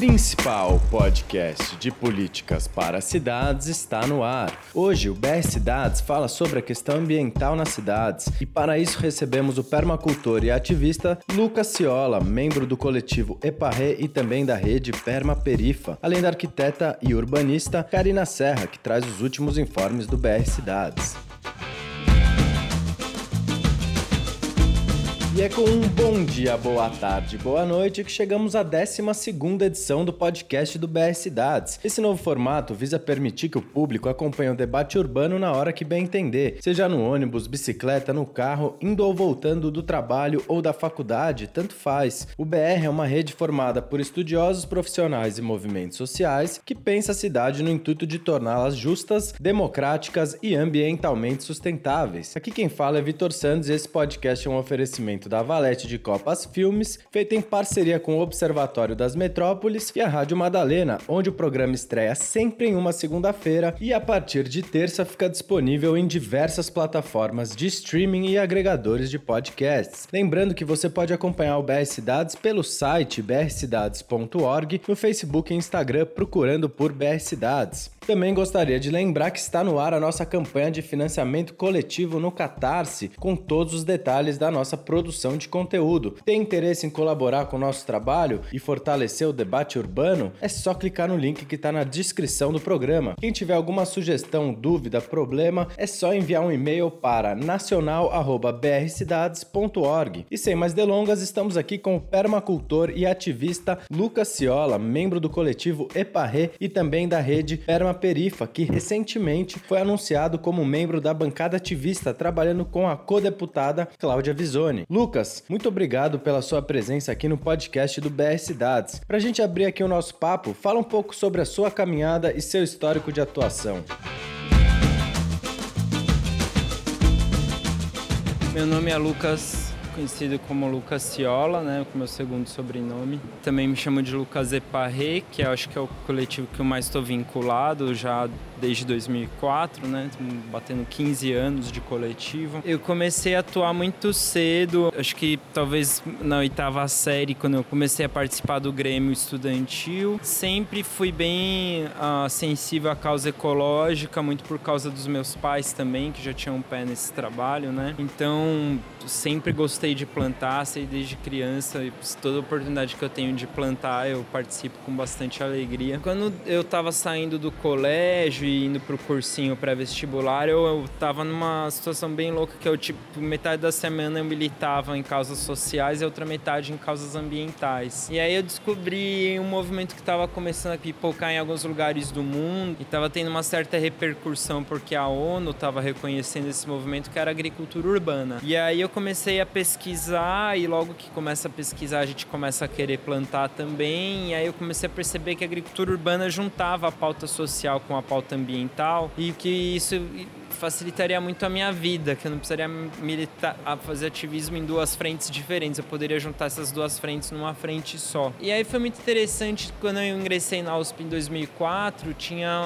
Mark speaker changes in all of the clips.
Speaker 1: principal podcast de políticas para cidades está no ar. Hoje, o BR Cidades fala sobre a questão ambiental nas cidades e, para isso, recebemos o permacultor e ativista Lucas Ciola, membro do coletivo Eparré e também da rede Perma Perifa, além da arquiteta e urbanista Karina Serra, que traz os últimos informes do BR Cidades. E é com um bom dia, boa tarde, boa noite que chegamos à 12 edição do podcast do BR Cidades. Esse novo formato visa permitir que o público acompanhe o debate urbano na hora que bem entender, seja no ônibus, bicicleta, no carro, indo ou voltando do trabalho ou da faculdade, tanto faz. O BR é uma rede formada por estudiosos profissionais e movimentos sociais que pensa a cidade no intuito de torná-las justas, democráticas e ambientalmente sustentáveis. Aqui quem fala é Vitor Santos e esse podcast é um oferecimento da Valete de Copas Filmes, feita em parceria com o Observatório das Metrópoles e a Rádio Madalena, onde o programa estreia sempre em uma segunda-feira e a partir de terça fica disponível em diversas plataformas de streaming e agregadores de podcasts. Lembrando que você pode acompanhar o BR Cidades pelo site brcidades.org, no Facebook e Instagram procurando por BR Cidades. Também gostaria de lembrar que está no ar a nossa campanha de financiamento coletivo no Catarse, com todos os detalhes da nossa produção de conteúdo. Tem interesse em colaborar com o nosso trabalho e fortalecer o debate urbano? É só clicar no link que está na descrição do programa. Quem tiver alguma sugestão, dúvida, problema, é só enviar um e-mail para nacional@brcidades.org. E sem mais delongas, estamos aqui com o permacultor e ativista Lucas Ciola, membro do coletivo Eparré e também da rede Perma Perifa, que recentemente foi anunciado como membro da bancada ativista trabalhando com a co-deputada Cláudia Visoni. Lucas, muito obrigado pela sua presença aqui no podcast do BR Cidades. Para a gente abrir aqui o nosso papo, fala um pouco sobre a sua caminhada e seu histórico de atuação.
Speaker 2: Meu nome é Lucas conhecido como Lucas Ciola, né, com meu segundo sobrenome. Também me chamo de Lucas Eparre, que acho que é o coletivo que eu mais estou vinculado já desde 2004, né, batendo 15 anos de coletivo. Eu comecei a atuar muito cedo, acho que talvez na oitava série, quando eu comecei a participar do Grêmio Estudantil. Sempre fui bem uh, sensível à causa ecológica, muito por causa dos meus pais também, que já tinham um pé nesse trabalho, né. Então, sempre gostei de plantar, sei desde criança, e toda oportunidade que eu tenho de plantar, eu participo com bastante alegria. Quando eu estava saindo do colégio e indo pro cursinho pré-vestibular, eu, eu tava numa situação bem louca que eu, tipo, metade da semana eu militava em causas sociais e outra metade em causas ambientais. E aí eu descobri um movimento que estava começando a pipocar em alguns lugares do mundo e estava tendo uma certa repercussão porque a ONU estava reconhecendo esse movimento que era agricultura urbana. E aí eu comecei a pesquisar pesquisar e logo que começa a pesquisar a gente começa a querer plantar também. E aí eu comecei a perceber que a agricultura urbana juntava a pauta social com a pauta ambiental e que isso facilitaria muito a minha vida, que eu não precisaria militar, fazer ativismo em duas frentes diferentes. Eu poderia juntar essas duas frentes numa frente só. E aí foi muito interessante quando eu ingressei na USP em 2004, tinha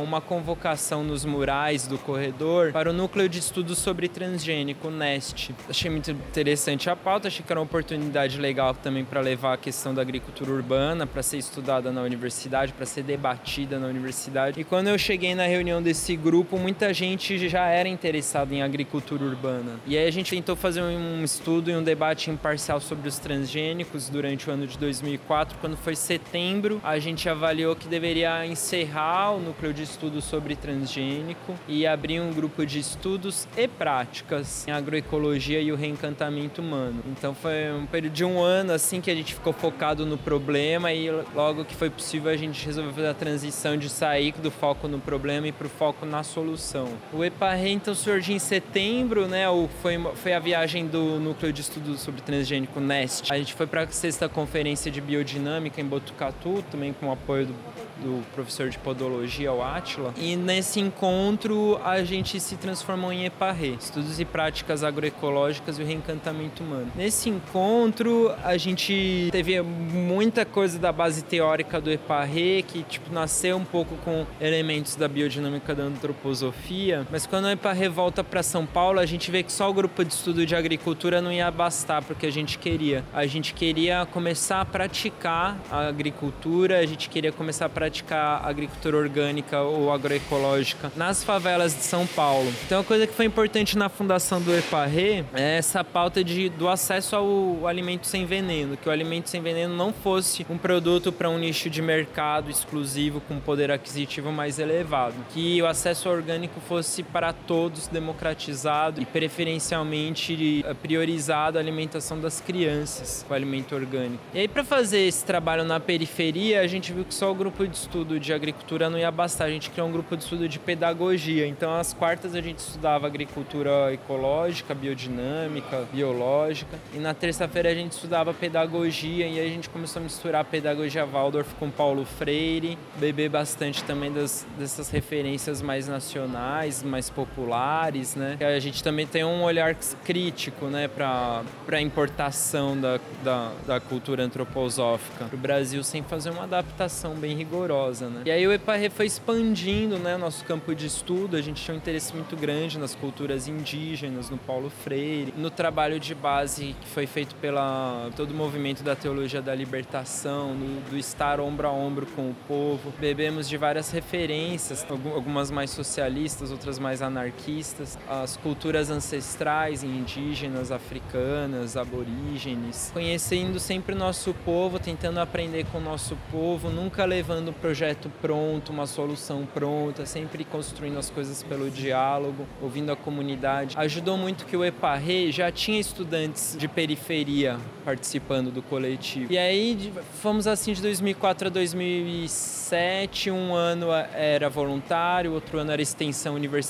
Speaker 2: uma convocação nos murais do corredor para o núcleo de estudos sobre transgênico, o NEST. Achei muito interessante a pauta, achei que era uma oportunidade legal também para levar a questão da agricultura urbana para ser estudada na universidade, para ser debatida na universidade. E quando eu cheguei na reunião desse grupo, muita gente já era interessado em agricultura urbana. E aí a gente tentou fazer um estudo e um debate imparcial sobre os transgênicos durante o ano de 2004. Quando foi setembro, a gente avaliou que deveria encerrar o núcleo de estudos sobre transgênico e abrir um grupo de estudos e práticas em agroecologia e o reencantamento humano. Então foi um período de um ano assim que a gente ficou focado no problema e logo que foi possível a gente resolveu fazer a transição de sair do foco no problema e para o foco na solução. O Eparre então surgiu em setembro, né? Foi, foi a viagem do Núcleo de Estudos sobre Transgênico NEST. A gente foi para a sexta conferência de biodinâmica em Botucatu, também com o apoio do do professor de podologia, o Átila. E nesse encontro a gente se transformou em EPARRE, Estudos e Práticas Agroecológicas e o Reencantamento Humano. Nesse encontro a gente teve muita coisa da base teórica do EPARRE, que tipo, nasceu um pouco com elementos da biodinâmica da antroposofia, mas Mas quando a EPA revolta para São Paulo, a gente vê que só o grupo de estudo de agricultura não ia bastar porque a gente queria. A gente queria começar a praticar a agricultura, a gente queria começar a praticar a agricultura orgânica ou agroecológica nas favelas de São Paulo. Então, uma coisa que foi importante na fundação do EPARRE é essa pauta de, do acesso ao alimento sem veneno, que o alimento sem veneno não fosse um produto para um nicho de mercado exclusivo com poder aquisitivo mais elevado, que o acesso orgânico fosse para todos democratizado e preferencialmente eh, priorizado a alimentação das crianças com alimento orgânico. E aí para fazer esse trabalho na periferia, a gente viu que só o grupo de estudo de agricultura não ia bastar, a gente criou um grupo de estudo de pedagogia. Então às quartas a gente estudava agricultura ecológica, biodinâmica, biológica, e na terça-feira a gente estudava pedagogia e aí a gente começou a misturar a pedagogia Waldorf com Paulo Freire, beber bastante também das, dessas referências mais nacionais, mais populares, né? A gente também tem um olhar crítico, né, para a importação da, da, da, cultura antroposófica para o Brasil sem fazer uma adaptação bem rigorosa, né? E aí o EPARRE foi expandindo, né, nosso campo de estudo, a gente tinha um interesse muito grande nas culturas indígenas, no Paulo Freire, no trabalho de base que foi feito pela todo o movimento da teologia da libertação, no, do estar ombro a ombro com o povo. Bebemos de várias referências, algumas mais socialistas, outras mais anarquistas, as culturas ancestrais indígenas, africanas, aborígenes, conhecendo sempre o nosso povo, tentando aprender com o nosso povo, nunca levando um projeto pronto, uma solução pronta, sempre construindo as coisas pelo diálogo, ouvindo a comunidade. Ajudou muito que o EPARRE já tinha estudantes de periferia participando do coletivo. E aí fomos assim de 2004 a 2007, um ano era voluntário, outro ano era extensão universitária,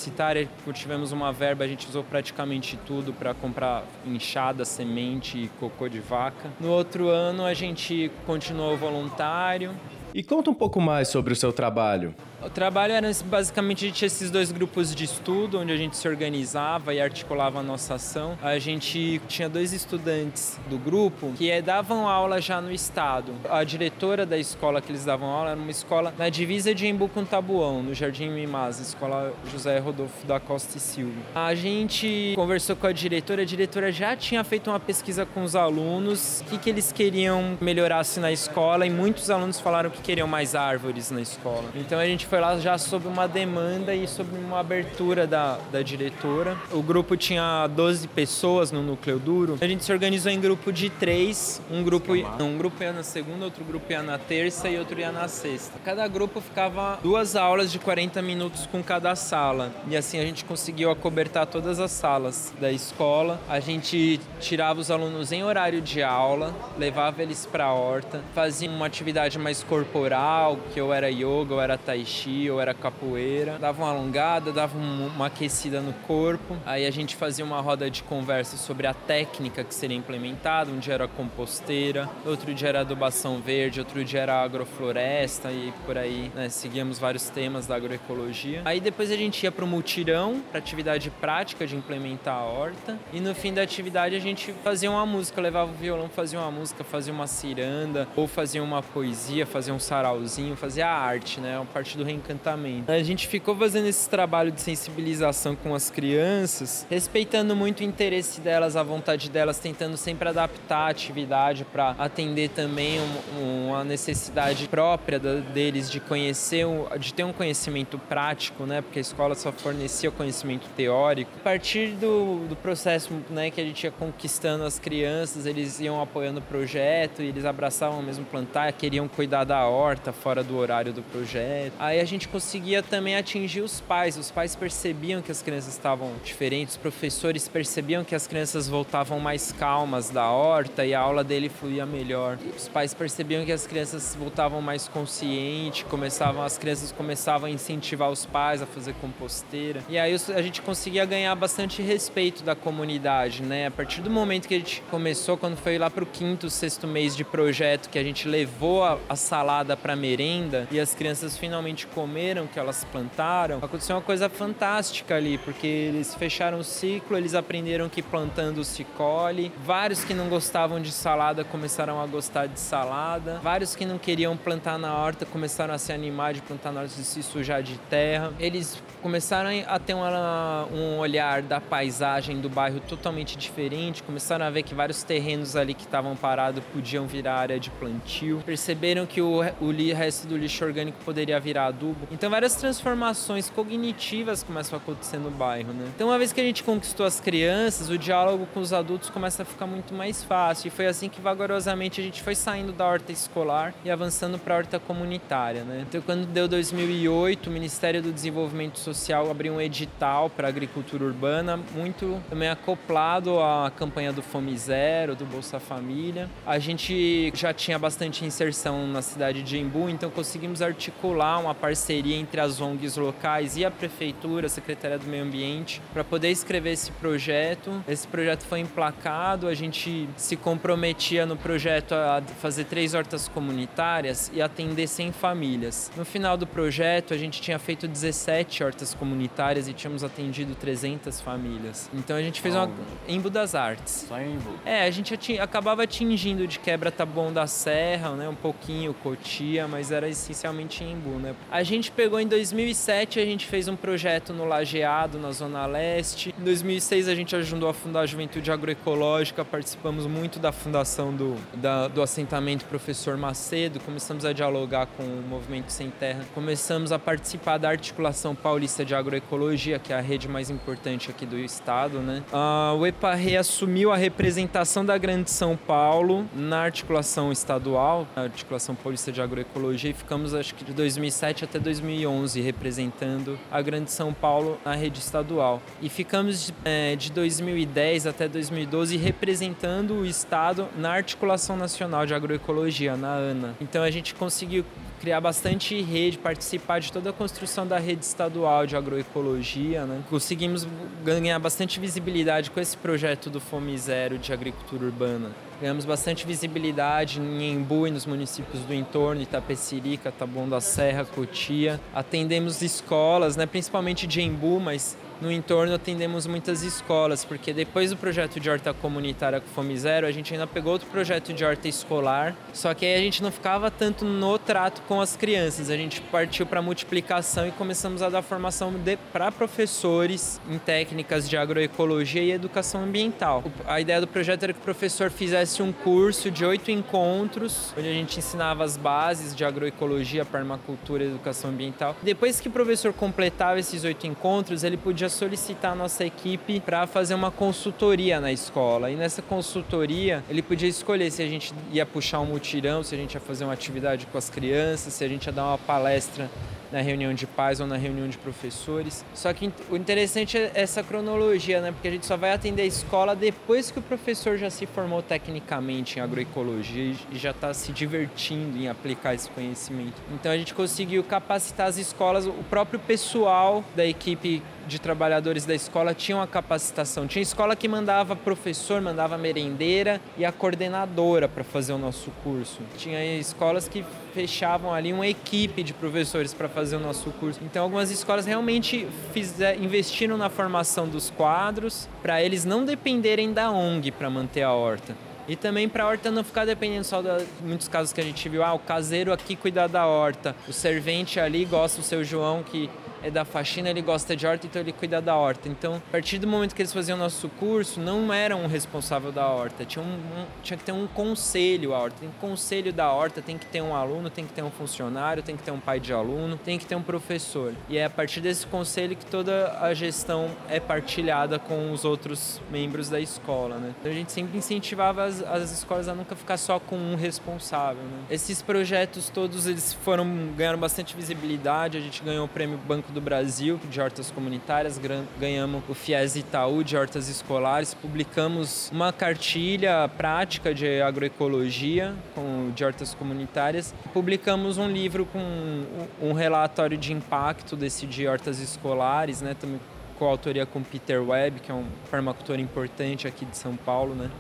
Speaker 2: tivemos uma verba, a gente usou praticamente tudo para comprar enxada, semente e cocô de vaca. No outro ano a gente continuou voluntário.
Speaker 1: E conta um pouco mais sobre o seu trabalho.
Speaker 2: O trabalho era basicamente a gente tinha esses dois grupos de estudo onde a gente se organizava e articulava a nossa ação. A gente tinha dois estudantes do grupo que eh, davam aula já no estado. A diretora da escola que eles davam aula era uma escola na divisa de Embu com Tabuão, no Jardim Mimaz, escola José Rodolfo da Costa e Silva. A gente conversou com a diretora, a diretora já tinha feito uma pesquisa com os alunos, o que, que eles queriam melhorar-se na escola e muitos alunos falaram que queriam mais árvores na escola. Então a gente foi lá já sob uma demanda e sob uma abertura da, da diretora. O grupo tinha 12 pessoas no núcleo duro. A gente se organizou em grupo de três. Um grupo, um grupo ia na segunda, outro grupo ia na terça e outro ia na sexta. Cada grupo ficava duas aulas de 40 minutos com cada sala. E assim a gente conseguiu acobertar todas as salas da escola. A gente tirava os alunos em horário de aula, levava eles para a horta, fazia uma atividade mais corporal, que ou era yoga, ou era tai chi, ou era capoeira. Dava uma alongada, dava uma aquecida no corpo. Aí a gente fazia uma roda de conversa sobre a técnica que seria implementada. Um dia era composteira, outro dia era adubação verde, outro dia era agrofloresta e por aí, né, seguíamos vários temas da agroecologia. Aí depois a gente ia para o mutirão, para atividade prática de implementar a horta. E no fim da atividade a gente fazia uma música, levava o violão, fazia uma música, fazia uma ciranda, ou fazia uma poesia, fazia um sarauzinho, fazia a arte, né? A parte do reencantamento. A gente ficou fazendo esse trabalho de sensibilização com as crianças, respeitando muito o interesse delas, a vontade delas, tentando sempre adaptar a atividade para atender também uma necessidade própria deles de conhecer, de ter um conhecimento prático, né? Porque a escola só fornecia o conhecimento teórico. A partir do, do processo né, que a gente ia conquistando as crianças, eles iam apoiando o projeto, eles abraçavam mesmo plantar, queriam cuidar da horta fora do horário do projeto. Aí a gente conseguia também atingir os pais. Os pais percebiam que as crianças estavam diferentes, os professores percebiam que as crianças voltavam mais calmas da horta e a aula dele fluía melhor. Os pais percebiam que as crianças voltavam mais conscientes, começavam, as crianças começavam a incentivar os pais a fazer composteira. E aí a gente conseguia ganhar bastante respeito da comunidade, né? A partir do momento que a gente começou, quando foi lá para o quinto, sexto mês de projeto, que a gente levou a, a salada para merenda e as crianças finalmente comeram que elas plantaram, aconteceu uma coisa fantástica ali, porque eles fecharam o ciclo, eles aprenderam que plantando se colhe. Vários que não gostavam de salada começaram a gostar de salada. Vários que não queriam plantar na horta começaram a se animar de plantar na horta e se sujar de terra. Eles começaram a ter uma, um olhar da paisagem do bairro totalmente diferente, começaram a ver que vários terrenos ali que estavam parados podiam virar área de plantio, perceberam que o, o resto do lixo orgânico poderia virar adubo. Então várias transformações cognitivas começam a acontecer no bairro, né? Então uma vez que a gente conquistou as crianças, o diálogo com os adultos começa a ficar muito mais fácil. E foi assim que vagarosamente a gente foi saindo da horta escolar e avançando para a horta comunitária, né? Então quando deu 2008, o Ministério do Desenvolvimento Social abriu um edital para agricultura urbana, muito também acoplado à campanha do Fome Zero, do Bolsa Família. A gente já tinha bastante inserção na cidade de Embu, então conseguimos articular uma parceria entre as ONGs locais e a prefeitura, a Secretaria do Meio Ambiente, para poder escrever esse projeto. Esse projeto foi emplacado, a gente se comprometia no projeto a fazer três hortas comunitárias e atender 100 famílias. No final do projeto, a gente tinha feito 17 hortas comunitárias e tínhamos atendido 300 famílias. Então a gente fez uma Embu das Artes.
Speaker 1: Só em Embu.
Speaker 2: É, a gente ating... acabava atingindo de quebra Taboão da Serra, né, um pouquinho Cotia, mas era essencialmente em Embu, né? A gente pegou em 2007, a gente fez um projeto no Lajeado, na Zona Leste. Em 2006 a gente ajudou a fundar a Juventude Agroecológica, participamos muito da fundação do, da, do assentamento Professor Macedo, começamos a dialogar com o Movimento Sem Terra, começamos a participar da articulação paulista de agroecologia, que é a rede mais importante aqui do estado, né? Uh, o EPARRE assumiu a representação da Grande São Paulo na articulação estadual, na articulação paulista de agroecologia, e ficamos acho que de 2007 até 2011 representando a Grande São Paulo na rede estadual. E ficamos é, de 2010 até 2012 representando o estado na articulação nacional de agroecologia, na ANA. Então a gente conseguiu criar bastante rede, participar de toda a construção da rede estadual de agroecologia. Né? Conseguimos ganhar bastante visibilidade com esse projeto do Fome Zero de agricultura urbana. Ganhamos bastante visibilidade em Embu e nos municípios do entorno, Itapecerica, Taboão da Serra, Cotia. Atendemos escolas, né, principalmente de Embu, mas no entorno atendemos muitas escolas, porque depois do projeto de horta comunitária com Fome Zero, a gente ainda pegou outro projeto de horta escolar, só que aí a gente não ficava tanto no trato com as crianças, a gente partiu para multiplicação e começamos a dar formação para professores em técnicas de agroecologia e educação ambiental. A ideia do projeto era que o professor fizesse um curso de oito encontros, onde a gente ensinava as bases de agroecologia, permacultura educação ambiental. Depois que o professor completava esses oito encontros, ele podia solicitar a nossa equipe para fazer uma consultoria na escola. E nessa consultoria, ele podia escolher se a gente ia puxar um mutirão, se a gente ia fazer uma atividade com as crianças, se a gente ia dar uma palestra na reunião de pais ou na reunião de professores. Só que o interessante é essa cronologia, né? Porque a gente só vai atender a escola depois que o professor já se formou tecnicamente em agroecologia e já está se divertindo em aplicar esse conhecimento. Então a gente conseguiu capacitar as escolas, o próprio pessoal da equipe de trabalhadores da escola tinham a capacitação. Tinha escola que mandava professor, mandava merendeira e a coordenadora para fazer o nosso curso. Tinha escolas que fechavam ali uma equipe de professores para fazer o nosso curso. Então algumas escolas realmente fizer, investiram na formação dos quadros para eles não dependerem da ONG para manter a horta. E também para a horta não ficar dependendo só de muitos casos que a gente viu, ah, o caseiro aqui cuida da horta, o servente ali gosta, o seu João que é da faxina, ele gosta de horta, então ele cuida da horta. Então, a partir do momento que eles faziam o nosso curso, não era um responsável da horta, tinha, um, um, tinha que ter um conselho a horta. Tem um conselho da horta, tem que ter um aluno, tem que ter um funcionário, tem que ter um pai de aluno, tem que ter um professor. E é a partir desse conselho que toda a gestão é partilhada com os outros membros da escola, né? Então a gente sempre incentivava as, as escolas a nunca ficar só com um responsável, né? Esses projetos todos, eles foram, ganharam bastante visibilidade, a gente ganhou o prêmio Banco Banco do Brasil de hortas comunitárias, ganhamos o FIES Itaú de hortas escolares, publicamos uma cartilha prática de agroecologia com, de hortas comunitárias, publicamos um livro com um relatório de impacto desse de hortas escolares, né, também com autoria com Peter Webb, que é um farmacultor importante aqui de São Paulo, né?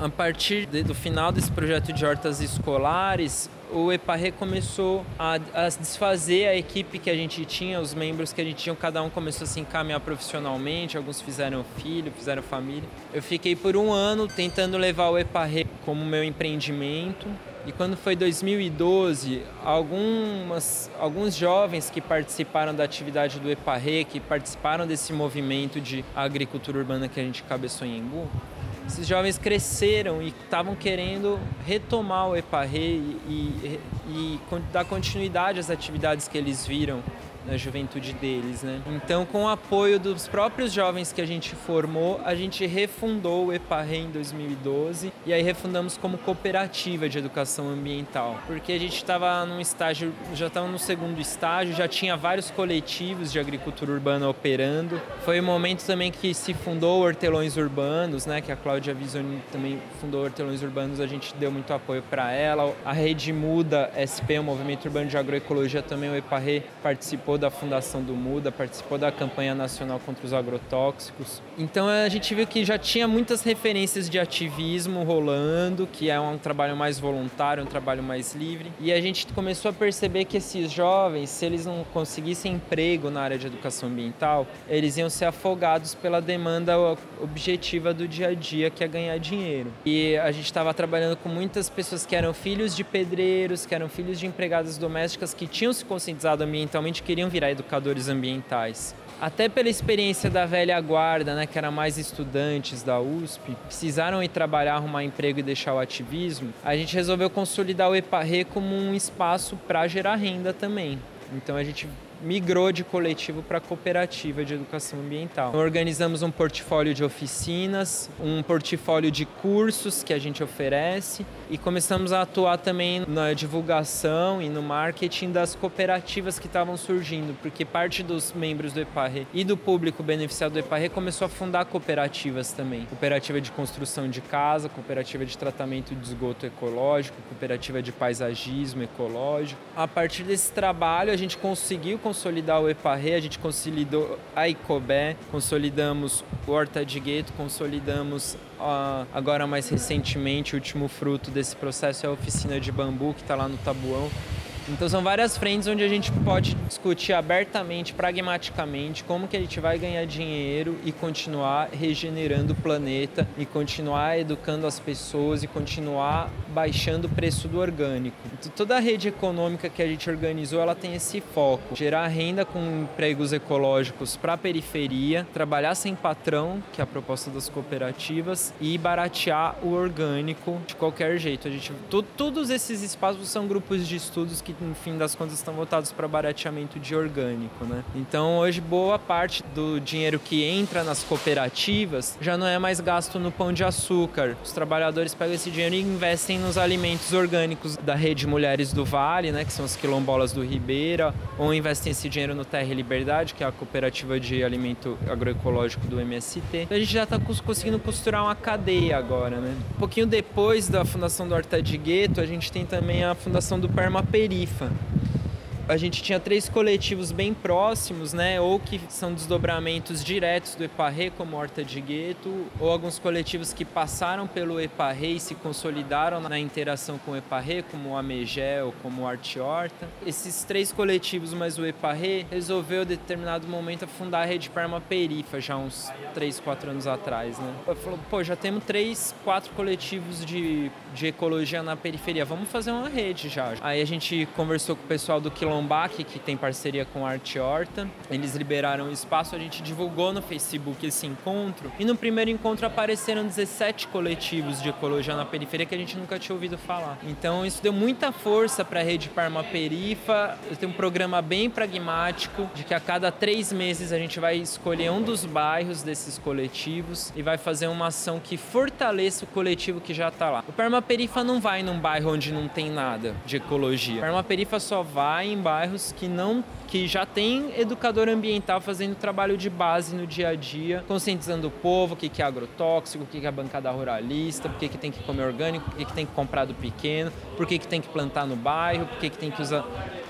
Speaker 2: A partir do final desse projeto de hortas escolares, o Eparre começou a, a, desfazer a equipe que a gente tinha, os membros que a gente tinha, cada um começou a se encaminhar profissionalmente, alguns fizeram filho, fizeram família. Eu fiquei por um ano tentando levar o Eparre como meu empreendimento. E quando foi 2012, algumas, alguns jovens que participaram da atividade do Eparre, que participaram desse movimento de agricultura urbana que a gente cabeçou em Embu, esses jovens cresceram e estavam querendo retomar o EPARRE e, e, e, dar continuidade às atividades que eles viram na juventude deles, né? Então, com o apoio dos próprios jovens que a gente formou, a gente refundou o EPARRE em 2012 e aí refundamos como cooperativa de educação ambiental, porque a gente estava num estágio, já estava no segundo estágio, já tinha vários coletivos de agricultura urbana operando. Foi o momento também que se fundou Hortelões Urbanos, né? Que a Cláudia Visoni também fundou Hortelões Urbanos, a gente deu muito apoio para ela. A Rede Muda SP, o Movimento Urbano de Agroecologia, também o EPARRE participou participou da fundação do Muda, participou da campanha nacional contra os agrotóxicos. Então a gente viu que já tinha muitas referências de ativismo rolando, que é um trabalho mais voluntário, um trabalho mais livre. E a gente começou a perceber que esses jovens, se eles não conseguissem emprego na área de educação ambiental, eles iam ser afogados pela demanda objetiva do dia a dia, que é ganhar dinheiro. E a gente estava trabalhando com muitas pessoas que eram filhos de pedreiros, que eram filhos de empregadas domésticas que tinham se conscientizado ambientalmente, queriam queriam virar educadores ambientais. Até pela experiência da velha guarda, né, que era mais estudantes da USP, precisaram ir trabalhar, arrumar emprego e deixar o ativismo, a gente resolveu consolidar o EPARRE como um espaço para gerar renda também. Então a gente migrou de coletivo para cooperativa de educação ambiental. Organizamos um portfólio de oficinas, um portfólio de cursos que a gente oferece e começamos a atuar também na divulgação e no marketing das cooperativas que estavam surgindo, porque parte dos membros do EPARRE e do público beneficiado do EPARRE começou a fundar cooperativas também. Cooperativa de construção de casa, cooperativa de tratamento de esgoto ecológico, cooperativa de paisagismo ecológico. A partir desse trabalho, a gente conseguiu consolidar o EPARRE, a gente consolidou a ICOBé, consolidamos o Horta de Gueto, consolidamos uh, agora mais recentemente, o último fruto desse processo é a oficina de bambu que está lá no Tabuão, então são várias frentes onde a gente pode discutir abertamente, pragmaticamente, como que a gente vai ganhar dinheiro e continuar regenerando o planeta e continuar educando as pessoas e continuar baixando o preço do orgânico. Então, toda a rede econômica que a gente organizou, ela tem esse foco, gerar renda com empregos ecológicos para a periferia, trabalhar sem patrão, que é a proposta das cooperativas, e baratear o orgânico de qualquer jeito. A gente, todos esses espaços são grupos de estudos que no fim das contas estão voltados para barateamento de orgânico, né? Então hoje boa parte do dinheiro que entra nas cooperativas já não é mais gasto no pão de açúcar. Os trabalhadores pegam esse dinheiro e investem nos alimentos orgânicos da rede Mulheres do Vale, né, que são as quilombolas do Ribeira, ou investem esse dinheiro no Terra e Liberdade, que é a cooperativa de alimento agroecológico do MST. A gente já está conseguindo costurar uma cadeia agora, né? Um pouquinho depois da fundação do Horta de Gueto, a gente tem também a fundação do Permaperi, FIFA a gente tinha três coletivos bem próximos, né? Ou que são desdobramentos diretos do Eparre, como Horta de Gueto, ou alguns coletivos que passaram pelo Eparre e se consolidaram na interação com o Eparre, como o Amegel, como o Arte Horta. Esses três coletivos, mas o Eparre resolveu, em determinado momento, fundar a Rede Parma Perifa, já uns três, quatro anos atrás, né? Falou, pô, já temos três, quatro coletivos de, de ecologia na periferia, vamos fazer uma rede já. Aí a gente conversou com o pessoal do Quilombo Lombac, que tem parceria com a Arte Horta. Eles liberaram o espaço, a gente divulgou no Facebook esse encontro. E no primeiro encontro apareceram 17 coletivos de ecologia na periferia que a gente nunca tinha ouvido falar. Então isso deu muita força para a rede Parma Perifa. Tem um programa bem pragmático de que a cada três meses a gente vai escolher um dos bairros desses coletivos e vai fazer uma ação que fortaleça o coletivo que já está lá. O Parma Perifa não vai num bairro onde não tem nada de ecologia. Parma Perifa só vai em bairros que não que já tem educador ambiental fazendo trabalho de base no dia a dia, conscientizando o povo o que, que é agrotóxico, o que, que é bancada ruralista, por que, que tem que comer orgânico, por que, que tem que comprar do pequeno, por que, que tem que plantar no bairro, por que, que tem que usar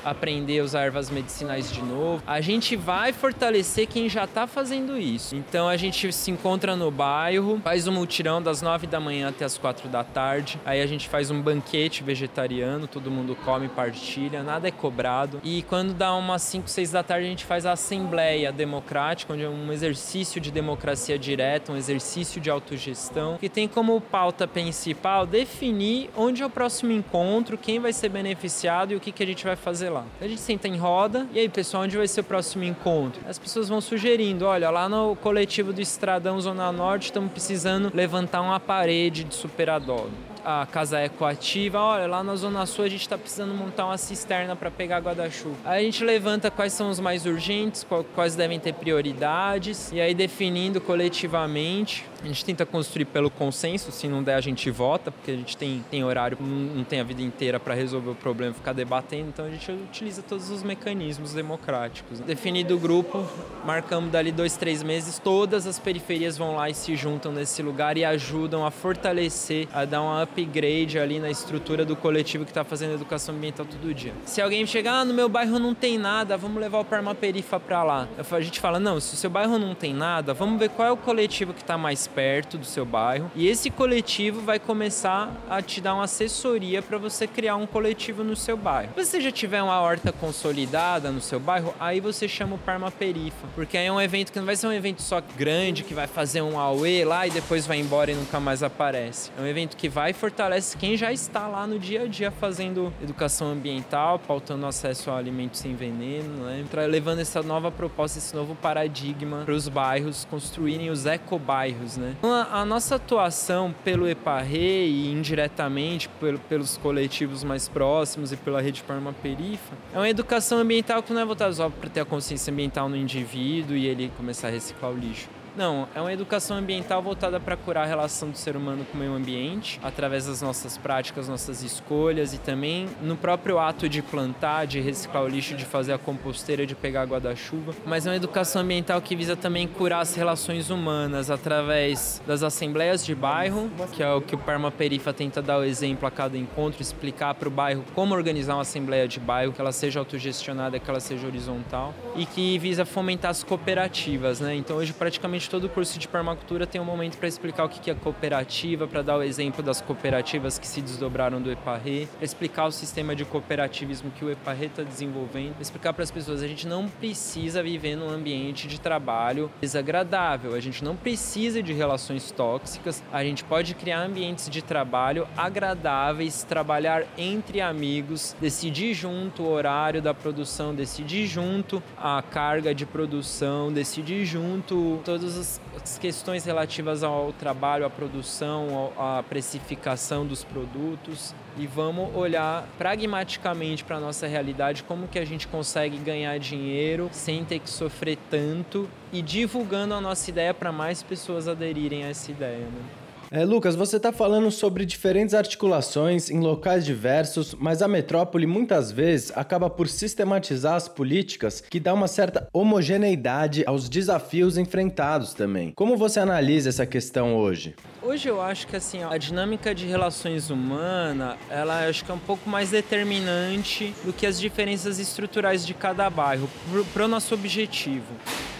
Speaker 2: aprender a usar ervas medicinais de novo. A gente vai fortalecer quem já está fazendo isso. Então a gente se encontra no bairro, faz um mutirão das 9 da manhã até as 4 da tarde. Aí a gente faz um banquete vegetariano, todo mundo come, partilha, nada é cobrado. E quando dá umas 5, 6 da tarde, a gente faz a assembleia democrática, onde é um exercício de democracia direta, um exercício de autogestão, que tem como pauta principal definir onde é o próximo encontro, quem vai ser beneficiado e o que, que a gente vai fazer lá. A gente senta em roda, e aí, pessoal, onde vai ser o próximo encontro? As pessoas vão sugerindo, olha, lá no coletivo do Estradão Zona Norte, estamos precisando levantar uma parede de superador a casa ecoativa, olha, lá na Zona Sul a gente está precisando montar uma cisterna para pegar água da chuva. Aí a gente levanta quais são os mais urgentes, quais devem ter prioridades, e aí definindo coletivamente a gente tenta construir pelo consenso, se não der a gente vota, porque a gente tem, tem horário, não tem a vida inteira para resolver o problema, ficar debatendo, então a gente utiliza todos os mecanismos democráticos. Definido o grupo, marcamos dali dois, três meses, todas as periferias vão lá e se juntam nesse lugar e ajudam a fortalecer, a dar um upgrade ali na estrutura do coletivo que está fazendo educação ambiental todo dia. Se alguém chegar, ah, no meu bairro não tem nada, vamos levar o Permaperifa para lá. A gente fala, não, se o seu bairro não tem nada, vamos ver qual é o coletivo que está mais perto do seu bairro. E esse coletivo vai começar a te dar uma assessoria para você criar um coletivo no seu bairro. Se você já tiver uma horta consolidada no seu bairro, aí você chama o Permaperifa, porque aí é um evento que não vai ser um evento só grande que vai fazer um AUE lá e depois vai embora e nunca mais aparece. É um evento que vai e fortalece quem já está lá no dia a dia fazendo educação ambiental, pautando acesso a alimentos sem veneno, né? levando essa nova proposta, esse novo paradigma para os bairros construírem os ecobairros, né? a, a nossa atuação pelo EPARRE e indiretamente pelo, pelos coletivos mais próximos e pela rede Parma Perifa é uma educação ambiental que não é voltada só para ter a consciência ambiental no indivíduo e ele começar a reciclar o lixo não, é uma educação ambiental voltada para curar a relação do ser humano com o meio ambiente, através das nossas práticas, nossas escolhas e também no próprio ato de plantar, de reciclar o lixo, de fazer a composteira, de pegar água da chuva. Mas é uma educação ambiental que visa também curar as relações humanas através das assembleias de bairro, que é o que o Permaperifa tenta dar o exemplo a cada encontro, explicar para o bairro como organizar uma assembleia de bairro, que ela seja autogestionada, que ela seja horizontal e que visa fomentar as cooperativas, né? Então hoje praticamente todo o curso de permacultura tem um momento para explicar o que é cooperativa, para dar o exemplo das cooperativas que se desdobraram do EPARRE, explicar o sistema de cooperativismo que o EPARRE está desenvolvendo, explicar para as pessoas a gente não precisa viver num ambiente de trabalho desagradável, a gente não precisa de relações tóxicas, a gente pode criar ambientes de trabalho agradáveis, trabalhar entre amigos, decidir junto o horário da produção, decidir junto a carga de produção, decidir junto todos as questões relativas ao trabalho, à produção, à precificação dos produtos e vamos olhar pragmaticamente para a nossa realidade, como que a gente consegue ganhar dinheiro sem ter que sofrer tanto e divulgando a nossa ideia para mais pessoas aderirem a essa ideia. Né?
Speaker 1: É, Lucas, você está falando sobre diferentes articulações em locais diversos, mas a metrópole muitas vezes acaba por sistematizar as políticas que dá uma certa homogeneidade aos desafios enfrentados também. Como você analisa essa questão hoje?
Speaker 2: Hoje eu acho que assim, a dinâmica de relações humanas, ela acho que é um pouco mais determinante do que as diferenças estruturais de cada bairro para o nosso objetivo.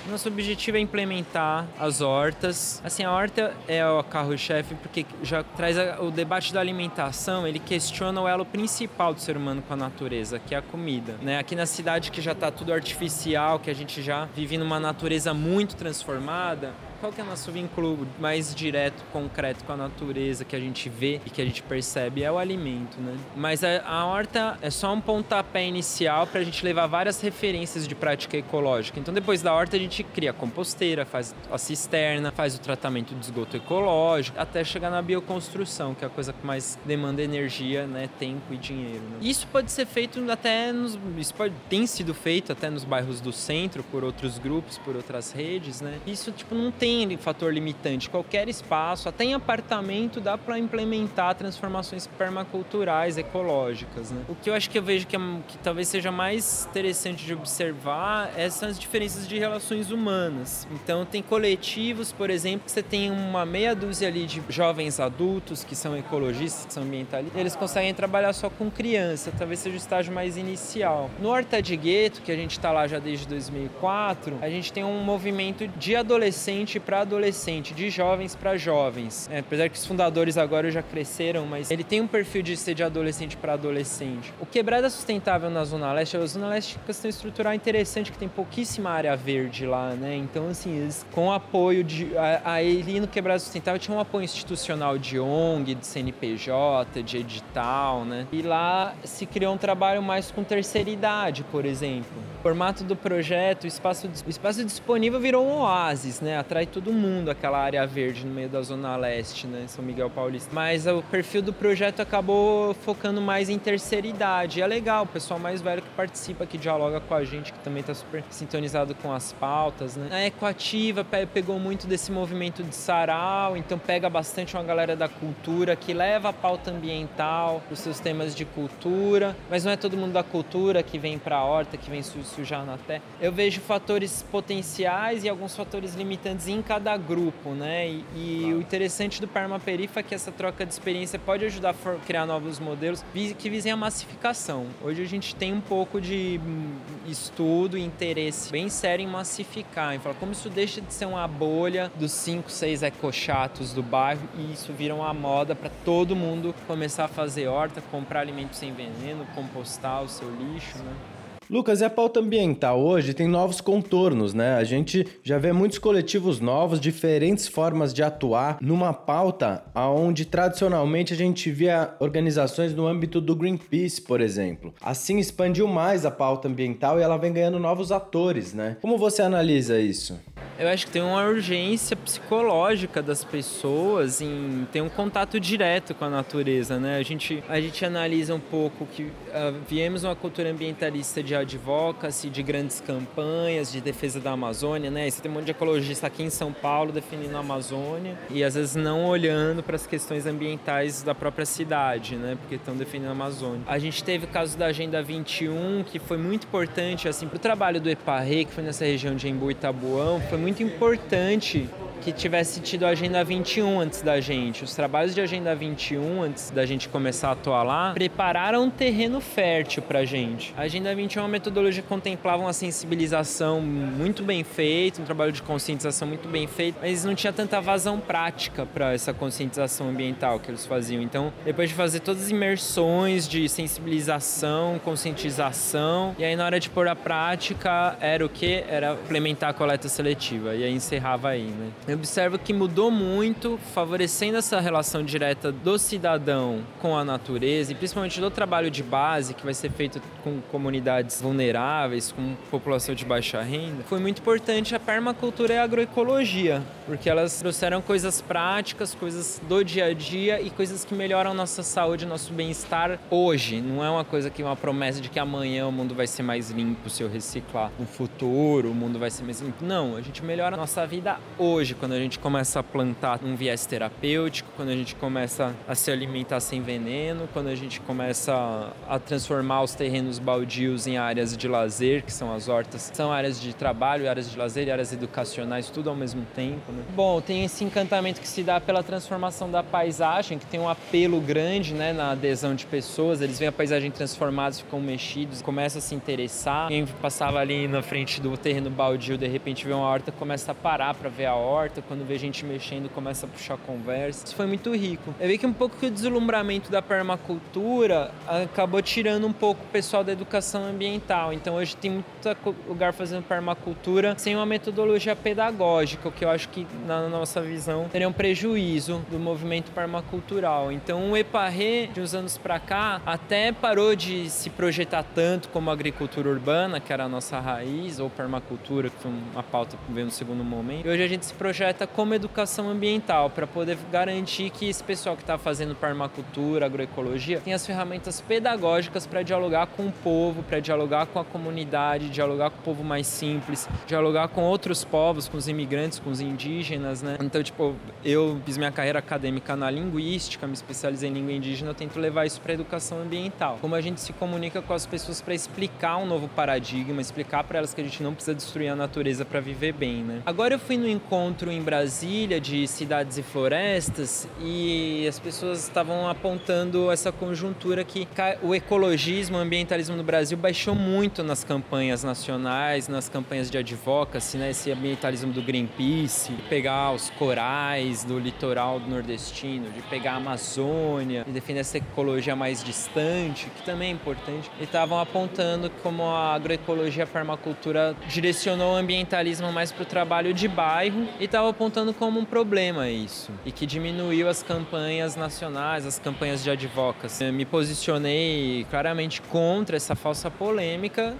Speaker 2: Nosso objetivo é implementar as hortas. Assim, a horta é o carro-chefe porque já traz o debate da alimentação, ele questiona o elo principal do ser humano com a natureza, que é a comida. Né? Aqui na cidade que já está tudo artificial, que a gente já vive numa natureza muito transformada, qual que é o nosso vínculo mais direto, concreto com a natureza que a gente vê e que a gente percebe? É o alimento, né? Mas a, a horta é só um pontapé inicial para a gente levar várias referências de prática ecológica. Então, depois da horta, a gente cria a composteira, faz a cisterna, faz o tratamento de esgoto ecológico, até chegar na bioconstrução, que é a coisa que mais demanda energia, né? Tempo e dinheiro. Né? Isso pode ser feito até nos. Isso pode, tem sido feito até nos bairros do centro por outros grupos, por outras redes, né? Isso, tipo, não tem tem fator limitante. Qualquer espaço, até em apartamento, dá para implementar transformações permaculturais, ecológicas. Né? O que eu acho que eu vejo que, é, que talvez seja mais interessante de observar é, são as diferenças de relações humanas. Então, tem coletivos, por exemplo, que você tem uma meia dúzia ali de jovens adultos que são ecologistas, que são ambientalistas, eles conseguem trabalhar só com criança, talvez seja o estágio mais inicial. No Horta de Gueto, que a gente está lá já desde 2004, a gente tem um movimento de adolescente para adolescente, de jovens para jovens. É, apesar que os fundadores agora já cresceram, mas ele tem um perfil de ser de adolescente para adolescente. O Quebrada Sustentável na Zona Leste, a Zona Leste é uma questão estrutural interessante, que tem pouquíssima área verde lá, né? Então, assim, eles, com apoio de... A, ele no Quebrada Sustentável tinha um apoio institucional de ONG, de CNPJ, de edital, né? E lá se criou um trabalho mais com terceira idade, por exemplo. O formato do projeto, o espaço, o espaço disponível virou um oásis, né? Todo mundo aquela área verde no meio da Zona Leste, né? São Miguel Paulista. Mas o perfil do projeto acabou focando mais em terceira idade. E é legal, o pessoal mais velho que participa, que dialoga com a gente, que também está super sintonizado com as pautas, né? A Ecoativa pegou muito desse movimento de sarau, então pega bastante uma galera da cultura que leva a pauta ambiental, os seus temas de cultura, mas não é todo mundo da cultura que vem para a horta, que vem sujar na terra. Eu vejo fatores potenciais e alguns fatores limitantes em cada grupo, né? E, e o interessante do Permaperifa é que essa troca de experiência pode ajudar a criar novos modelos que visem a massificação. Hoje a gente tem um pouco de hum, estudo e interesse bem sério em massificar, em falar como isso deixa de ser uma bolha dos 5, 6 ecochatos do bairro e isso vira uma moda para todo mundo começar a fazer horta, comprar alimentos sem veneno, compostar o seu lixo, né?
Speaker 1: Lucas, e a pauta ambiental hoje tem novos contornos, né? A gente já vê muitos coletivos novos, diferentes formas de atuar numa pauta onde tradicionalmente a gente via organizações no âmbito do Greenpeace, por exemplo. Assim expandiu mais a pauta ambiental e ela vem ganhando novos atores, né? Como você analisa isso?
Speaker 2: Eu acho que tem uma urgência psicológica das pessoas em ter um contato direto com a natureza, né? A gente, a gente analisa um pouco que uh, viemos uma cultura ambientalista de advocacy, de grandes campanhas de defesa da Amazônia, né? você tem um monte de ecologista aqui em São Paulo defendendo a Amazônia e às vezes não olhando para as questões ambientais da própria cidade, né? Porque estão defendendo a Amazônia. A gente teve o caso da Agenda 21, que foi muito importante assim para o trabalho do EPARRE, que foi nessa região de Embu e Tabuão, foi muito importante que tivesse tido a Agenda 21 antes da gente. Os trabalhos de Agenda 21, antes da gente começar a atuar lá, prepararam um terreno fértil para a gente. A Agenda 21 é uma metodologia que contemplava uma sensibilização muito bem feita, um trabalho de conscientização muito bem feito, mas não tinha tanta vazão prática para essa conscientização ambiental que eles faziam. Então, depois de fazer todas as imersões de sensibilização, conscientização, e aí na hora de pôr a prática, era o que? Era implementar a coleta seletiva. E aí encerrava aí, né? Eu observo que mudou muito, favorecendo essa relação direta do cidadão com a natureza e principalmente do trabalho de base que vai ser feito com comunidades vulneráveis, com população de baixa renda. Foi muito importante a permacultura e a agroecologia, porque elas trouxeram coisas práticas, coisas do dia a dia e coisas que melhoram nossa saúde, nosso bem-estar hoje. Não é uma coisa que é uma promessa de que amanhã o mundo vai ser mais limpo se eu reciclar. No futuro o mundo vai ser mais limpo. Não, a gente melhora a nossa vida hoje quando a gente começa a plantar um viés terapêutico, quando a gente começa a se alimentar sem veneno, quando a gente começa a transformar os terrenos baldios em de lazer, que são as hortas, são áreas de trabalho, áreas de lazer e áreas educacionais, tudo ao mesmo tempo. Né? Bom, tem esse encantamento que se dá pela transformação da paisagem, que tem um apelo grande né, na adesão de pessoas, eles veem a paisagem transformada, ficam mexidos, começam a se interessar. Quem passava ali na frente do terreno baldio, de repente vê uma horta, começa a parar para ver a horta quando vê gente mexendo, começa a puxar conversa. Isso foi muito rico. Eu vi que um pouco que o deslumbramento da permacultura acabou tirando um pouco o pessoal da educação ambiental. Então hoje tem muito lugar fazendo permacultura sem uma metodologia pedagógica, o que eu acho que na nossa visão teria um prejuízo do movimento permacultural. Então o EPARRE, de uns anos para cá, até parou de se projetar tanto como agricultura urbana, que era a nossa raiz, ou permacultura, que foi uma pauta que veio no segundo momento. E hoje a gente se projeta projeta como educação ambiental, para poder garantir que esse pessoal que está fazendo permacultura, agroecologia, tem as ferramentas pedagógicas para dialogar com o povo, para dialogar dialogar com a comunidade, dialogar com o povo mais simples, dialogar com outros povos, com os imigrantes, com os indígenas, né? Então, tipo, eu fiz minha carreira acadêmica na linguística, me especializei em língua indígena, eu tento levar isso para educação ambiental. Como a gente se comunica com as pessoas para explicar um novo paradigma, explicar para elas que a gente não precisa destruir a natureza para viver bem, né? Agora eu fui no encontro em Brasília de cidades e florestas e as pessoas estavam apontando essa conjuntura que o ecologismo, o ambientalismo no Brasil baixou muito nas campanhas nacionais, nas campanhas de advocacy, né? Esse ambientalismo do Greenpeace, de pegar os corais do litoral nordestino, de pegar a Amazônia, de defender essa ecologia mais distante, que também é importante. E estavam apontando como a agroecologia, a permacultura direcionou o ambientalismo mais para o trabalho de bairro e estava apontando como um problema isso. E que diminuiu as campanhas nacionais, as campanhas de advocacy. Eu me posicionei claramente contra essa falsa polêmica,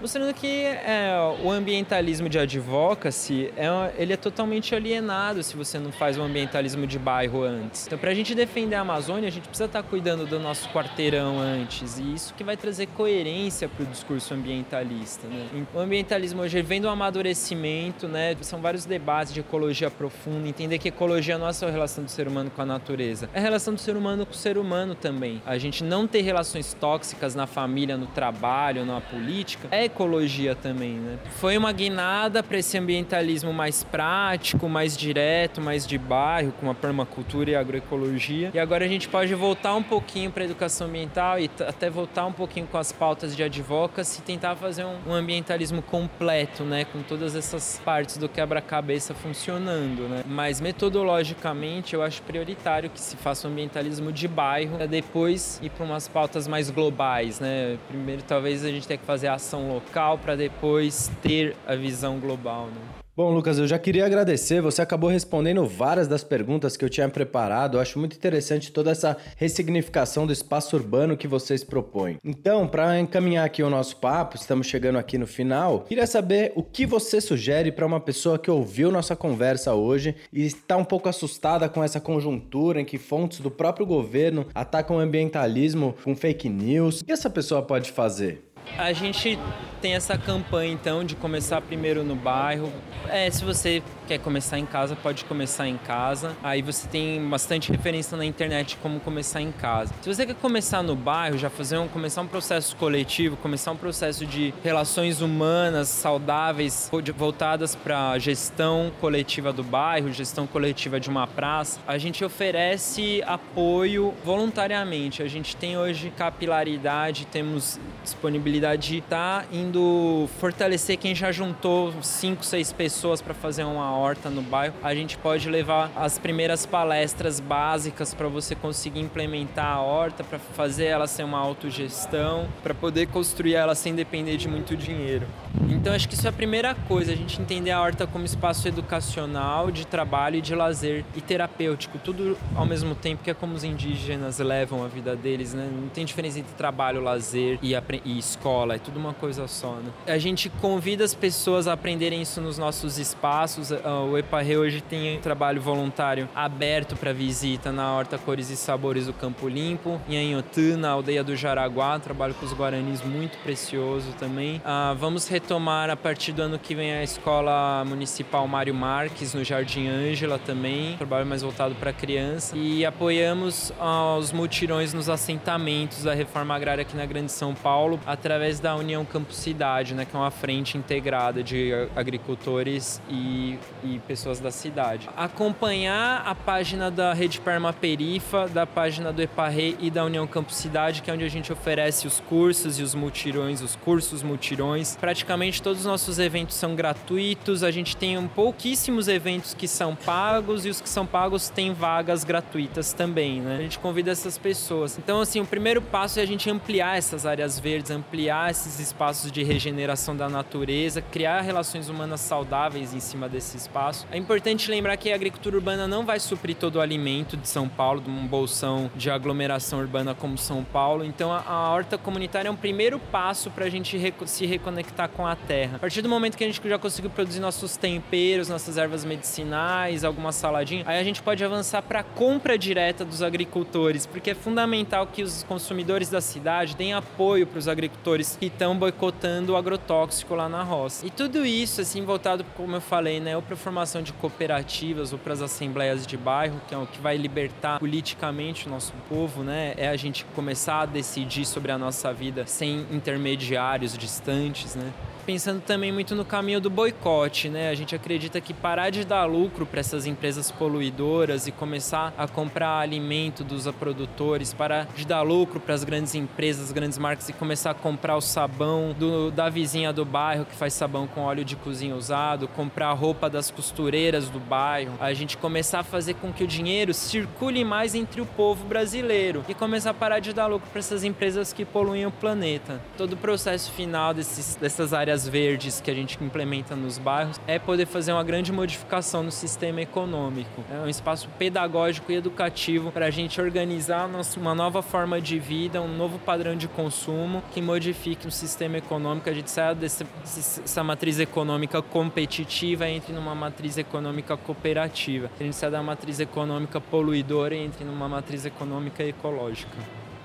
Speaker 2: mostrando que é, o ambientalismo de advocacy é, ele é totalmente alienado se você não faz o ambientalismo de bairro antes. Então, para a gente defender a Amazônia, a gente precisa estar tá cuidando do nosso quarteirão antes, e isso que vai trazer coerência para o discurso ambientalista. Né? O ambientalismo hoje vem do amadurecimento, né? são vários debates de ecologia profunda, entender que ecologia não é só a relação do ser humano com a natureza, é a relação do ser humano com o ser humano também. A gente não ter relações tóxicas na família, no trabalho, na política, é ecologia também. Né? Foi uma guinada para esse ambientalismo mais prático, mais direto, mais de bairro, com a permacultura e a agroecologia. E agora a gente pode voltar um pouquinho para a educação ambiental e até voltar um pouquinho com as pautas de advocacy e tentar fazer um, um ambientalismo completo, né? com todas essas partes do quebra-cabeça funcionando. Né? Mas metodologicamente eu acho prioritário que se faça um ambientalismo de bairro, para depois ir para umas pautas mais globais. Né? Primeiro, talvez a gente tenha que fazer a ação local para depois ter a visão global. Né?
Speaker 1: Bom, Lucas, eu já queria agradecer. Você acabou respondendo várias das perguntas que eu tinha preparado. Eu acho muito interessante toda essa ressignificação do espaço urbano que vocês propõem. Então, para encaminhar aqui o nosso papo, estamos chegando aqui no final. Queria saber o que você sugere para uma pessoa que ouviu nossa conversa hoje e está um pouco assustada com essa conjuntura em que fontes do próprio governo atacam o ambientalismo com fake news. O que essa pessoa pode fazer?
Speaker 2: A gente tem essa campanha então de começar primeiro no bairro. É, se você quer começar em casa, pode começar em casa. Aí você tem bastante referência na internet como começar em casa. Se você quer começar no bairro, já fazer um começar um processo coletivo, começar um processo de relações humanas saudáveis voltadas para gestão coletiva do bairro, gestão coletiva de uma praça, a gente oferece apoio voluntariamente. A gente tem hoje capilaridade, temos disponibilidade de estar tá indo fortalecer quem já juntou 5, 6 pessoas para fazer uma horta no bairro, a gente pode levar as primeiras palestras básicas para você conseguir implementar a horta, para fazer ela ser uma autogestão, para poder construir ela sem depender de muito dinheiro. Então acho que isso é a primeira coisa, a gente entender a horta como espaço educacional, de trabalho e de lazer e terapêutico, tudo ao mesmo tempo que é como os indígenas levam a vida deles, né? Não tem diferença entre trabalho, lazer e, e escola, é tudo uma coisa só, né? A gente convida as pessoas a aprenderem isso nos nossos espaços, o Eparre hoje tem um trabalho voluntário aberto para visita na Horta Cores e Sabores do Campo Limpo, em Anhotã, na aldeia do Jaraguá, trabalho com os guaranis muito precioso também. Ah, vamos retomar a partir do ano que vem a Escola Municipal Mário Marques, no Jardim Ângela também, trabalho mais voltado para criança. E apoiamos os mutirões nos assentamentos da reforma agrária aqui na Grande São Paulo, através da União Campo Cidade, né, que é uma frente integrada de agricultores e e pessoas da cidade. Acompanhar a página da Rede Permaperifa, da página do Eparre e da União Campo Cidade, que é onde a gente oferece os cursos e os mutirões, os cursos mutirões. Praticamente todos os nossos eventos são gratuitos, a gente tem um pouquíssimos eventos que são pagos e os que são pagos têm vagas gratuitas também, né? A gente convida essas pessoas. Então, assim, o primeiro passo é a gente ampliar essas áreas verdes, ampliar esses espaços de regeneração da natureza, criar relações humanas saudáveis em cima desses espaço. É importante lembrar que a agricultura urbana não vai suprir todo o alimento de São Paulo, de um bolsão de aglomeração urbana como São Paulo. Então a, a horta comunitária é um primeiro passo para a gente se reconectar com a terra. A partir do momento que a gente já conseguiu produzir nossos temperos, nossas ervas medicinais, alguma saladinha, aí a gente pode avançar para a compra direta dos agricultores, porque é fundamental que os consumidores da cidade deem apoio para os agricultores produtores que estão boicotando o agrotóxico lá na roça. E tudo isso, assim, voltado, como eu falei, né, ou para a formação de cooperativas ou para as assembleias de bairro, que é o que vai libertar politicamente o nosso povo, né, é a gente começar a decidir sobre a nossa vida sem intermediários distantes, né pensando também muito no caminho do boicote, né? A gente acredita que parar de dar lucro para essas empresas poluidoras e começar a comprar alimento dos produtores, parar de dar lucro para as grandes empresas, as grandes marcas e começar a comprar o sabão do, da vizinha do bairro que faz sabão com óleo de cozinha usado, comprar a roupa das costureiras do bairro, a gente começar a fazer com que o dinheiro circule mais entre o povo brasileiro e começar a parar de dar lucro para essas empresas que poluem o planeta. Todo o processo final desses, dessas áreas áreas verdes que a gente implementa nos bairros é poder fazer uma grande modificação no sistema econômico. É um espaço pedagógico e educativo para a gente organizar uma nova forma de vida, um novo padrão de consumo que modifique o sistema econômico. A gente saia dessa matriz econômica competitiva e entre numa matriz econômica cooperativa. A gente saia da matriz econômica poluidora e entre numa matriz econômica ecológica.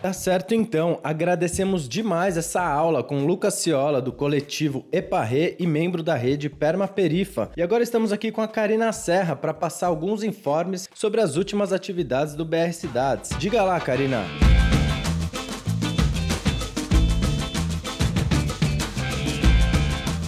Speaker 1: Tá certo então, agradecemos demais essa aula com Lucas Ciola do coletivo Eparré e membro da rede Permaperifa. E agora estamos aqui com a Karina Serra para passar alguns informes sobre as últimas atividades do BR Cidades. Diga lá, Karina.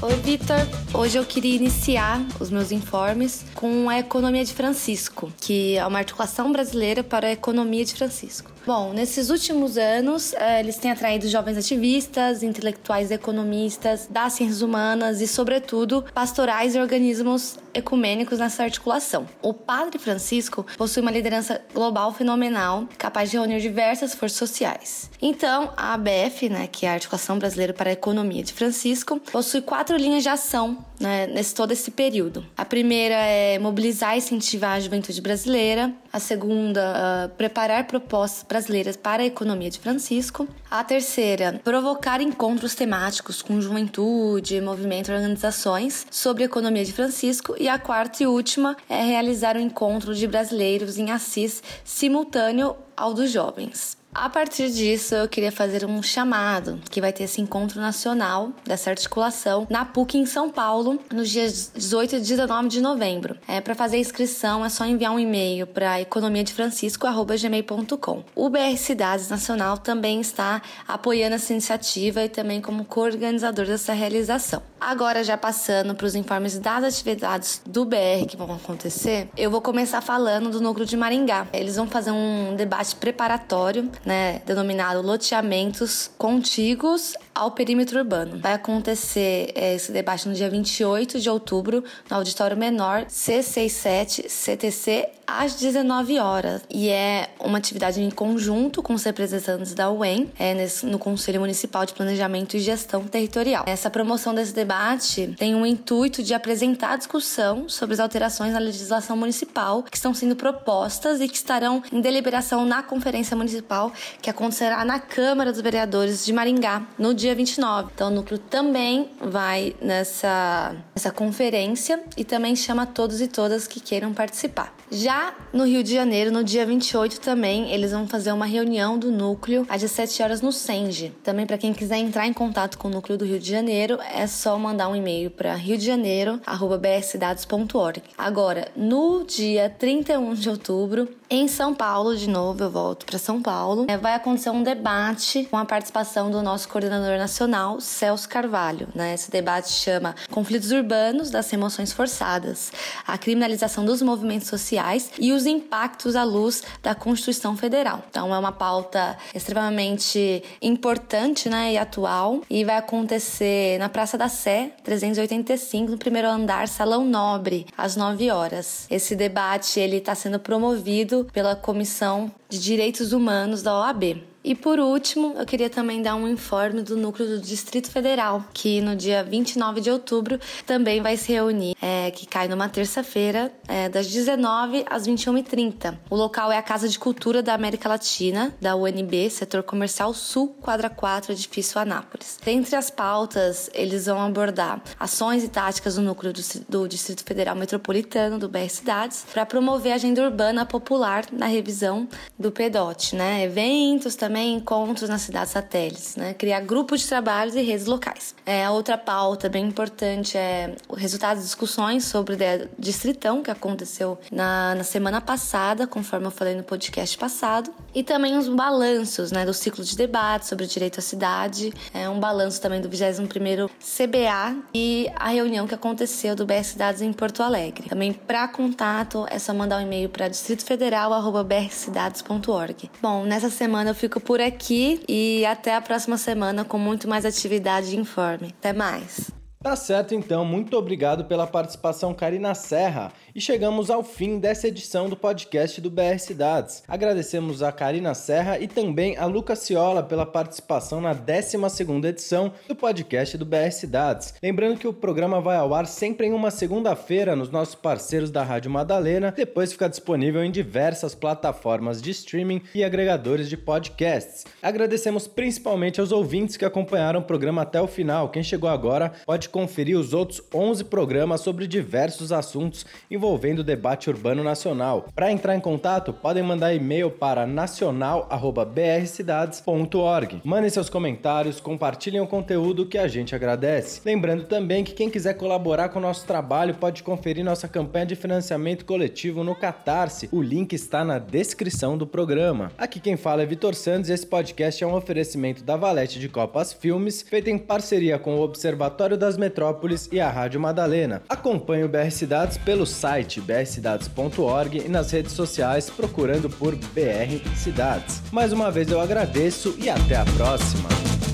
Speaker 3: Oi, Vitor. Hoje eu queria iniciar os meus informes com a Economia de Francisco, que é uma articulação brasileira para a economia de Francisco. Bom, nesses últimos anos, eh, eles têm atraído jovens ativistas, intelectuais economistas, das ciências humanas e, sobretudo, pastorais e organismos ecumênicos nessa articulação. O Padre Francisco possui uma liderança global fenomenal, capaz de reunir diversas forças sociais. Então, a ABF, né, que é a Articulação Brasileira para a Economia de Francisco, possui quatro linhas de ação né, nesse todo esse período. A primeira é mobilizar e incentivar a juventude brasileira. A segunda, uh, preparar propostas brasileiras para a economia de Francisco. A terceira, provocar encontros temáticos com juventude, movimento e organizações sobre a economia de Francisco. E a quarta e última é realizar um encontro de brasileiros em Assis simultâneo ao dos jovens. A partir disso, eu queria fazer um chamado, que vai ter esse encontro nacional dessa articulação na PUC em São Paulo, nos dias 18 e 19 de novembro. É, para fazer a inscrição, é só enviar um e-mail para economiadefrancisco.gmail.com. O BR Cidades Nacional também está apoiando essa iniciativa e também como co-organizador dessa realização. Agora, já passando para os informes das atividades do BR que vão acontecer, eu vou começar falando do núcleo de Maringá. Eles vão fazer um debate preparatório né, denominado loteamentos contíguos ao perímetro urbano. Vai acontecer é, esse debate no dia 28 de outubro no auditório menor C67 CTC às 19 horas e é uma atividade em conjunto com os representantes da UEM é, no Conselho Municipal de Planejamento e Gestão Territorial. Essa promoção desse debate tem o intuito de apresentar discussão sobre as alterações na legislação municipal que estão sendo propostas e que estarão em deliberação na Conferência Municipal que acontecerá na Câmara dos Vereadores de Maringá no dia 29. Então, o núcleo também vai nessa, nessa conferência e também chama todos e todas que queiram participar. Já no Rio de Janeiro, no dia 28 também, eles vão fazer uma reunião do núcleo às 17 horas no Senge. Também para quem quiser entrar em contato com o núcleo do Rio de Janeiro, é só mandar um e-mail para riodejaneiro@bsdados.org. Agora, no dia 31 de outubro, em São Paulo, de novo, eu volto para São Paulo, é, vai acontecer um debate com a participação do nosso coordenador nacional, Celso Carvalho. Né? Esse debate chama Conflitos Urbanos das Emoções Forçadas, a criminalização dos movimentos sociais e os impactos à luz da Constituição Federal. Então, é uma pauta extremamente importante né, e atual e vai acontecer na Praça da Sé, 385, no primeiro andar, Salão Nobre, às 9 horas. Esse debate ele está sendo promovido pela Comissão de Direitos Humanos da OAB. E por último, eu queria também dar um informe do núcleo do Distrito Federal, que no dia 29 de outubro também vai se reunir, é, que cai numa terça-feira, é, das 19 às 21h30. O local é a Casa de Cultura da América Latina, da UNB, Setor Comercial Sul, quadra 4, edifício Anápolis. Dentre as pautas, eles vão abordar ações e táticas do núcleo do, do Distrito Federal Metropolitano, do BR Cidades, para promover a agenda urbana popular na revisão do PEDOT, né? Eventos também também encontros nas cidades satélites, né? Criar grupos de trabalhos e redes locais. É, outra pauta bem importante é o resultado de discussões sobre o Distritão, que aconteceu na, na semana passada, conforme eu falei no podcast passado. E também os balanços, né? Do ciclo de debate sobre o direito à cidade. É um balanço também do 21º CBA e a reunião que aconteceu do BR Cidades em Porto Alegre. Também para contato é só mandar um e-mail para distritofederal@brcidades.org. Bom, nessa semana eu fico por aqui e até a próxima semana com muito mais atividade e informe. Até mais.
Speaker 1: Tá certo então, muito obrigado pela participação Karina Serra e chegamos ao fim dessa edição do podcast do BR Cidades. Agradecemos a Karina Serra e também a Lucas Ciola pela participação na 12ª edição do podcast do BR Cidades. Lembrando que o programa vai ao ar sempre em uma segunda-feira nos nossos parceiros da Rádio Madalena, depois fica disponível em diversas plataformas de streaming e agregadores de podcasts. Agradecemos principalmente aos ouvintes que acompanharam o programa até o final. Quem chegou agora pode conferir os outros 11 programas sobre diversos assuntos envolvendo o debate urbano nacional. Para entrar em contato, podem mandar e-mail para nacional@brcidades.org. Mandem seus comentários, compartilhem o conteúdo que a gente agradece. Lembrando também que quem quiser colaborar com o nosso trabalho pode conferir nossa campanha de financiamento coletivo no Catarse. O link está na descrição do programa. Aqui quem fala é Vitor Santos e esse podcast é um oferecimento da Valete de Copas Filmes, feito em parceria com o Observatório das Metrópoles e a Rádio Madalena. Acompanhe o BR Cidades pelo site brcidades.org e nas redes sociais procurando por BR Cidades. Mais uma vez eu agradeço e até a próxima!